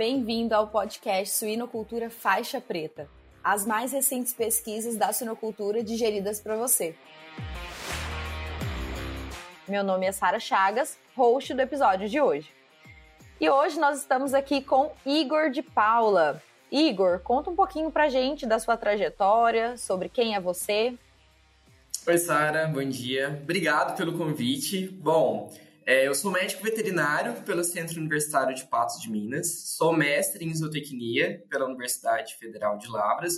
Bem-vindo ao podcast Suinocultura Faixa Preta, as mais recentes pesquisas da suinocultura digeridas para você. Meu nome é Sara Chagas, host do episódio de hoje. E hoje nós estamos aqui com Igor de Paula. Igor, conta um pouquinho pra gente da sua trajetória, sobre quem é você. Oi, Sara, bom dia. Obrigado pelo convite. Bom, é, eu sou médico veterinário pelo Centro Universitário de Patos de Minas, sou mestre em zootecnia pela Universidade Federal de Lavras,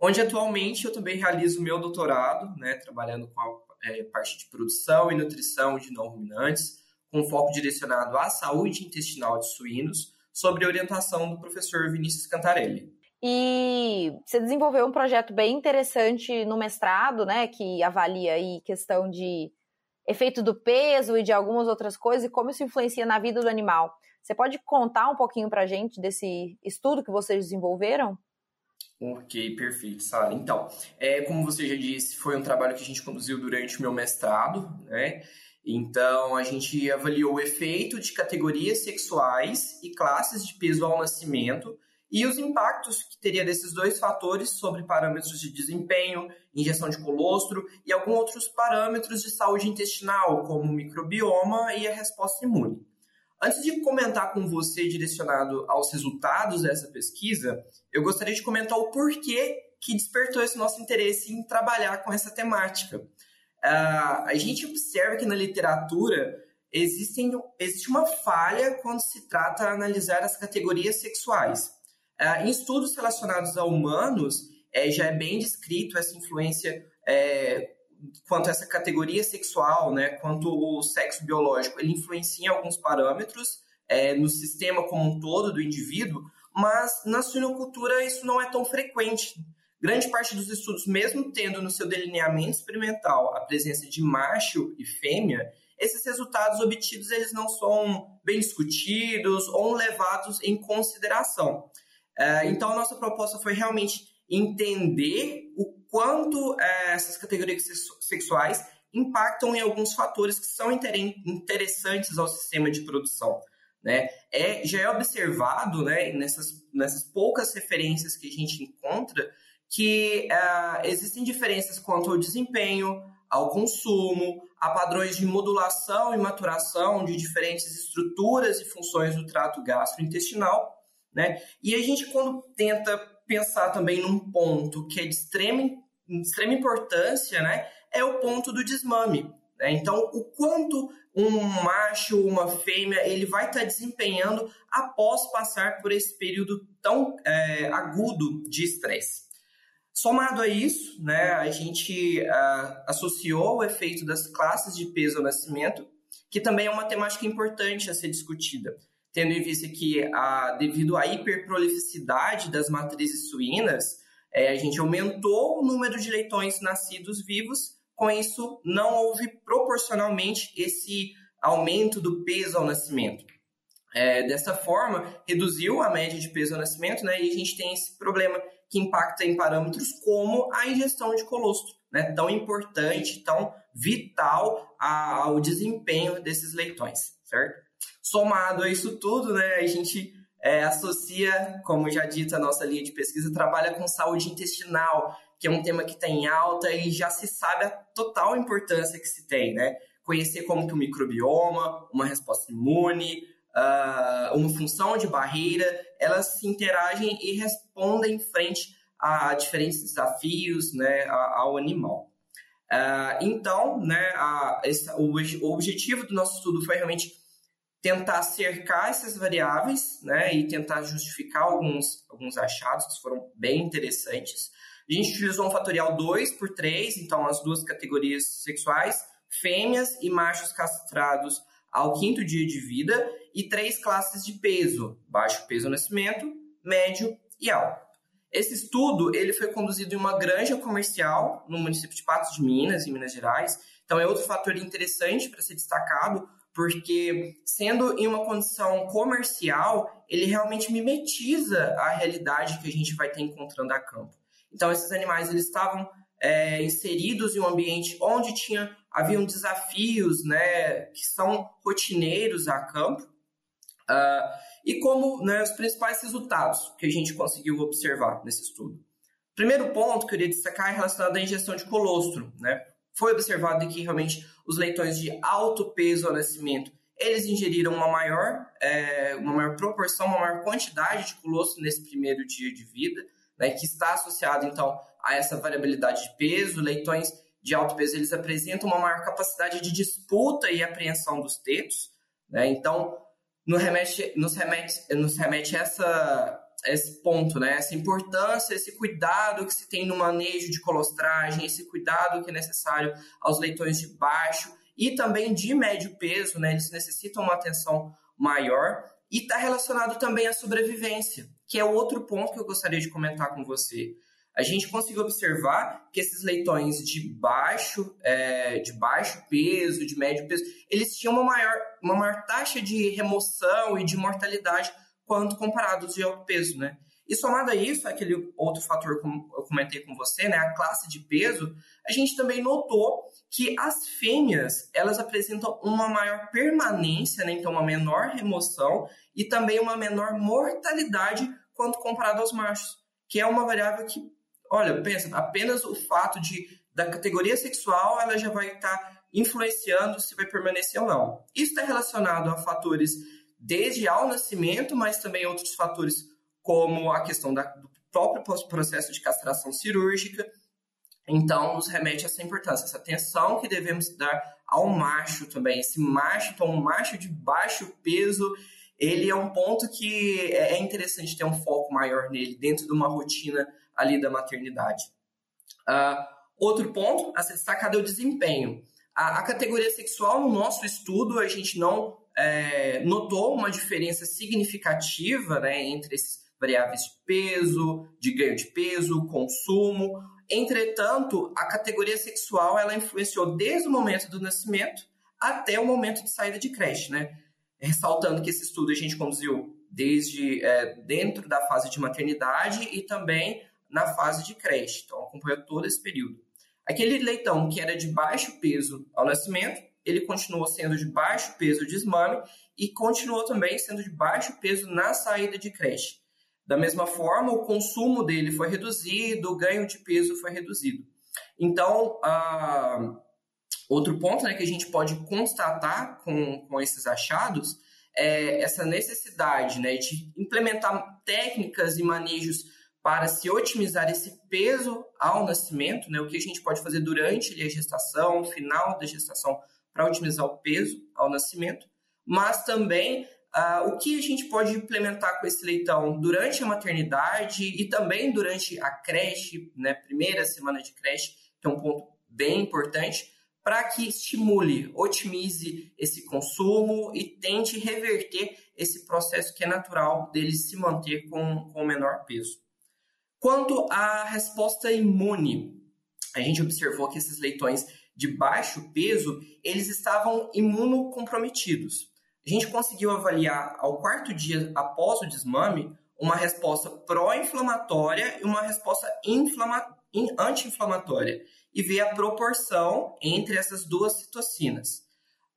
onde atualmente eu também realizo meu doutorado, né, trabalhando com a é, parte de produção e nutrição de não ruminantes, com foco direcionado à saúde intestinal de suínos, sobre orientação do professor Vinícius Cantarelli. E você desenvolveu um projeto bem interessante no mestrado, né, que avalia aí questão de efeito do peso e de algumas outras coisas e como isso influencia na vida do animal. Você pode contar um pouquinho para a gente desse estudo que vocês desenvolveram? Ok, perfeito, Sara. Então, é, como você já disse, foi um trabalho que a gente conduziu durante o meu mestrado, né? Então, a gente avaliou o efeito de categorias sexuais e classes de peso ao nascimento e os impactos que teria desses dois fatores sobre parâmetros de desempenho, injeção de colostro e alguns outros parâmetros de saúde intestinal, como microbioma e a resposta imune. Antes de comentar com você direcionado aos resultados dessa pesquisa, eu gostaria de comentar o porquê que despertou esse nosso interesse em trabalhar com essa temática. Uh, a gente observa que na literatura existem, existe uma falha quando se trata de analisar as categorias sexuais. Uh, em estudos relacionados a humanos, é, já é bem descrito essa influência é, quanto essa categoria sexual, né, quanto o sexo biológico, ele influencia em alguns parâmetros é, no sistema como um todo do indivíduo, mas na suinocultura isso não é tão frequente. Grande parte dos estudos, mesmo tendo no seu delineamento experimental a presença de macho e fêmea, esses resultados obtidos eles não são bem discutidos ou levados em consideração. É, então, a nossa proposta foi realmente entender o quanto é, essas categorias sexuais impactam em alguns fatores que são interessantes ao sistema de produção. Né? É, já é observado né, nessas, nessas poucas referências que a gente encontra que uh, existem diferenças quanto ao desempenho, ao consumo, a padrões de modulação e maturação de diferentes estruturas e funções do trato gastrointestinal né? E a gente, quando tenta pensar também num ponto que é de extrema, extrema importância, né, é o ponto do desmame. Né? Então, o quanto um macho ou uma fêmea ele vai estar tá desempenhando após passar por esse período tão é, agudo de estresse. Somado a isso, né, a gente associou o efeito das classes de peso ao nascimento, que também é uma temática importante a ser discutida tendo em vista que, a, devido à hiperprolificidade das matrizes suínas, é, a gente aumentou o número de leitões nascidos vivos, com isso não houve proporcionalmente esse aumento do peso ao nascimento. É, dessa forma, reduziu a média de peso ao nascimento, né, e a gente tem esse problema que impacta em parâmetros como a ingestão de colostro, né, tão importante, tão vital ao desempenho desses leitões, certo? Somado a isso tudo, né, a gente é, associa, como já dito, a nossa linha de pesquisa trabalha com saúde intestinal, que é um tema que está em alta e já se sabe a total importância que se tem, né? Conhecer como que o microbioma, uma resposta imune, uh, uma função de barreira, elas se interagem e respondem frente a diferentes desafios né, ao animal. Uh, então, né, a, esse, o, o objetivo do nosso estudo foi realmente tentar cercar essas variáveis, né, e tentar justificar alguns, alguns achados que foram bem interessantes. A gente utilizou um fatorial 2 por 3, então as duas categorias sexuais, fêmeas e machos castrados ao quinto dia de vida, e três classes de peso, baixo peso nascimento, médio e alto. Esse estudo ele foi conduzido em uma granja comercial no município de Patos de Minas, em Minas Gerais. Então é outro fator interessante para ser destacado, porque sendo em uma condição comercial, ele realmente mimetiza a realidade que a gente vai ter encontrando a campo. Então, esses animais eles estavam é, inseridos em um ambiente onde tinha haviam desafios, né, que são rotineiros a campo, Uh, e como né, os principais resultados que a gente conseguiu observar nesse estudo. Primeiro ponto que eu queria destacar é relacionado à ingestão de colostro. Né? Foi observado que realmente os leitões de alto peso ao nascimento eles ingeriram uma maior, é, uma maior proporção, uma maior quantidade de colostro nesse primeiro dia de vida, né, que está associado então a essa variabilidade de peso. Leitões de alto peso eles apresentam uma maior capacidade de disputa e apreensão dos tetos, né? Então, nos remete, nos remete, nos remete essa, esse ponto, né? Essa importância, esse cuidado que se tem no manejo de colostragem, esse cuidado que é necessário aos leitões de baixo e também de médio peso, né? Eles necessitam uma atenção maior e está relacionado também à sobrevivência, que é outro ponto que eu gostaria de comentar com você. A gente conseguiu observar que esses leitões de baixo, é, de baixo peso, de médio peso, eles tinham uma maior, uma maior taxa de remoção e de mortalidade quando comparados de alto peso, né? E somado a isso, aquele outro fator que eu comentei com você, né, a classe de peso, a gente também notou que as fêmeas, elas apresentam uma maior permanência, né, então uma menor remoção e também uma menor mortalidade quando comparado aos machos, que é uma variável que, olha, pensa, apenas o fato de da categoria sexual, ela já vai estar tá influenciando se vai permanecer ou não. Isso está relacionado a fatores desde ao nascimento, mas também outros fatores como a questão da, do próprio processo de castração cirúrgica. Então, nos remete a essa importância, essa atenção que devemos dar ao macho também. Esse macho, então, um macho de baixo peso, ele é um ponto que é, é interessante ter um foco maior nele, dentro de uma rotina ali da maternidade. Uh, outro ponto a ser destacado é o desempenho. A, a categoria sexual, no nosso estudo, a gente não é, notou uma diferença significativa né, entre esses variáveis de peso, de ganho de peso, consumo. Entretanto, a categoria sexual ela influenciou desde o momento do nascimento até o momento de saída de creche, né? Ressaltando que esse estudo a gente conduziu desde é, dentro da fase de maternidade e também na fase de creche. Então, acompanhou todo esse período. Aquele leitão que era de baixo peso ao nascimento, ele continuou sendo de baixo peso de desmame e continuou também sendo de baixo peso na saída de creche. Da mesma forma, o consumo dele foi reduzido, o ganho de peso foi reduzido. Então, outro ponto né, que a gente pode constatar com, com esses achados é essa necessidade né, de implementar técnicas e manejos para se otimizar esse peso ao nascimento, né, o que a gente pode fazer durante a gestação, final da gestação, para otimizar o peso ao nascimento, mas também Uh, o que a gente pode implementar com esse leitão durante a maternidade e também durante a creche, né, primeira semana de creche, que é um ponto bem importante, para que estimule, otimize esse consumo e tente reverter esse processo que é natural dele se manter com, com o menor peso. Quanto à resposta imune, a gente observou que esses leitões de baixo peso, eles estavam imunocomprometidos a gente conseguiu avaliar ao quarto dia após o desmame uma resposta pró-inflamatória e uma resposta anti-inflamatória e ver a proporção entre essas duas citocinas.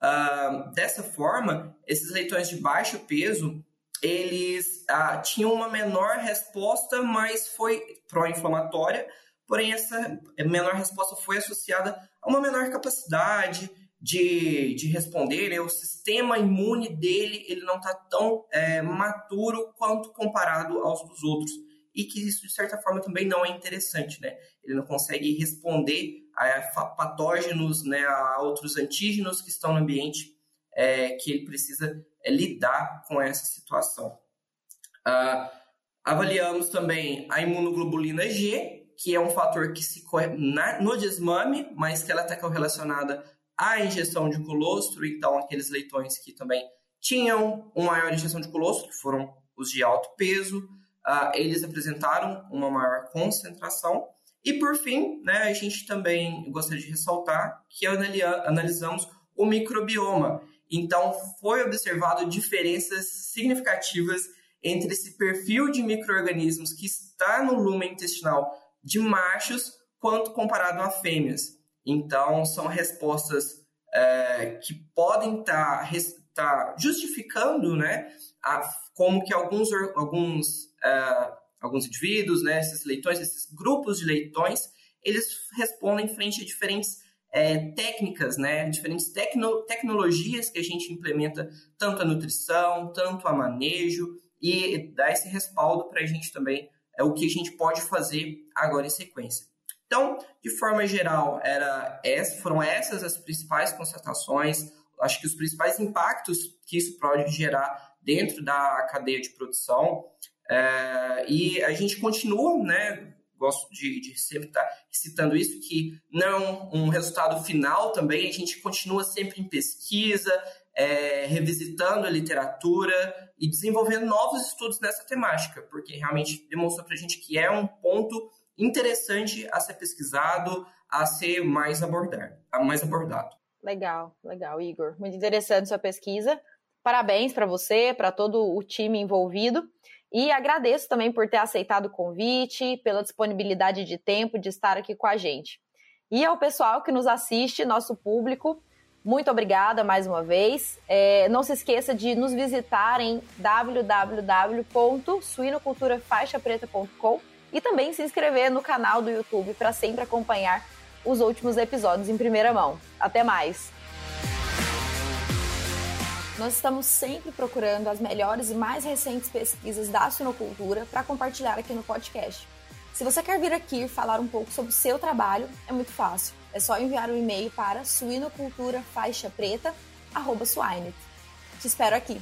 Uh, dessa forma, esses leitões de baixo peso eles uh, tinham uma menor resposta, mas foi pró-inflamatória, porém essa menor resposta foi associada a uma menor capacidade de, de responder, né? o sistema imune dele ele não está tão é, maturo quanto comparado aos dos outros. E que isso, de certa forma, também não é interessante, né? Ele não consegue responder a patógenos, né, a outros antígenos que estão no ambiente é, que ele precisa é, lidar com essa situação. Ah, avaliamos também a imunoglobulina G, que é um fator que se corre na, no desmame, mas que ela está correlacionada a injeção de colostro, então aqueles leitões que também tinham uma maior injeção de colostro, que foram os de alto peso, uh, eles apresentaram uma maior concentração. E por fim, né, a gente também gostaria de ressaltar que analisamos o microbioma. Então, foi observado diferenças significativas entre esse perfil de micro-organismos que está no lumen intestinal de machos quanto comparado a fêmeas. Então, são respostas é, que podem estar tá está justificando, né, a, como que alguns, alguns, uh, alguns indivíduos, né, esses leitões, esses grupos de leitões, eles respondem frente a diferentes é, técnicas, né, diferentes tecno, tecnologias que a gente implementa, tanto a nutrição, tanto a manejo, e dá esse respaldo para a gente também, é o que a gente pode fazer agora em sequência. Então, de forma geral, era essa, foram essas as principais constatações, acho que os principais impactos que isso pode gerar dentro da cadeia de produção. É, e a gente continua, né? Gosto de, de sempre estar citando isso, que não um resultado final também, a gente continua sempre em pesquisa, é, revisitando a literatura e desenvolvendo novos estudos nessa temática, porque realmente demonstrou para a gente que é um ponto interessante a ser pesquisado, a ser mais abordado. Mais abordado. Legal, legal, Igor. Muito interessante sua pesquisa. Parabéns para você, para todo o time envolvido. E agradeço também por ter aceitado o convite, pela disponibilidade de tempo de estar aqui com a gente. E ao pessoal que nos assiste, nosso público, muito obrigada mais uma vez. É, não se esqueça de nos visitar em www.suinoculturafaixapreta.com e também se inscrever no canal do YouTube para sempre acompanhar os últimos episódios em primeira mão. Até mais! Nós estamos sempre procurando as melhores e mais recentes pesquisas da suinocultura para compartilhar aqui no podcast. Se você quer vir aqui falar um pouco sobre o seu trabalho, é muito fácil. É só enviar um e-mail para suinoculturafaixapreta@swine. Te espero aqui.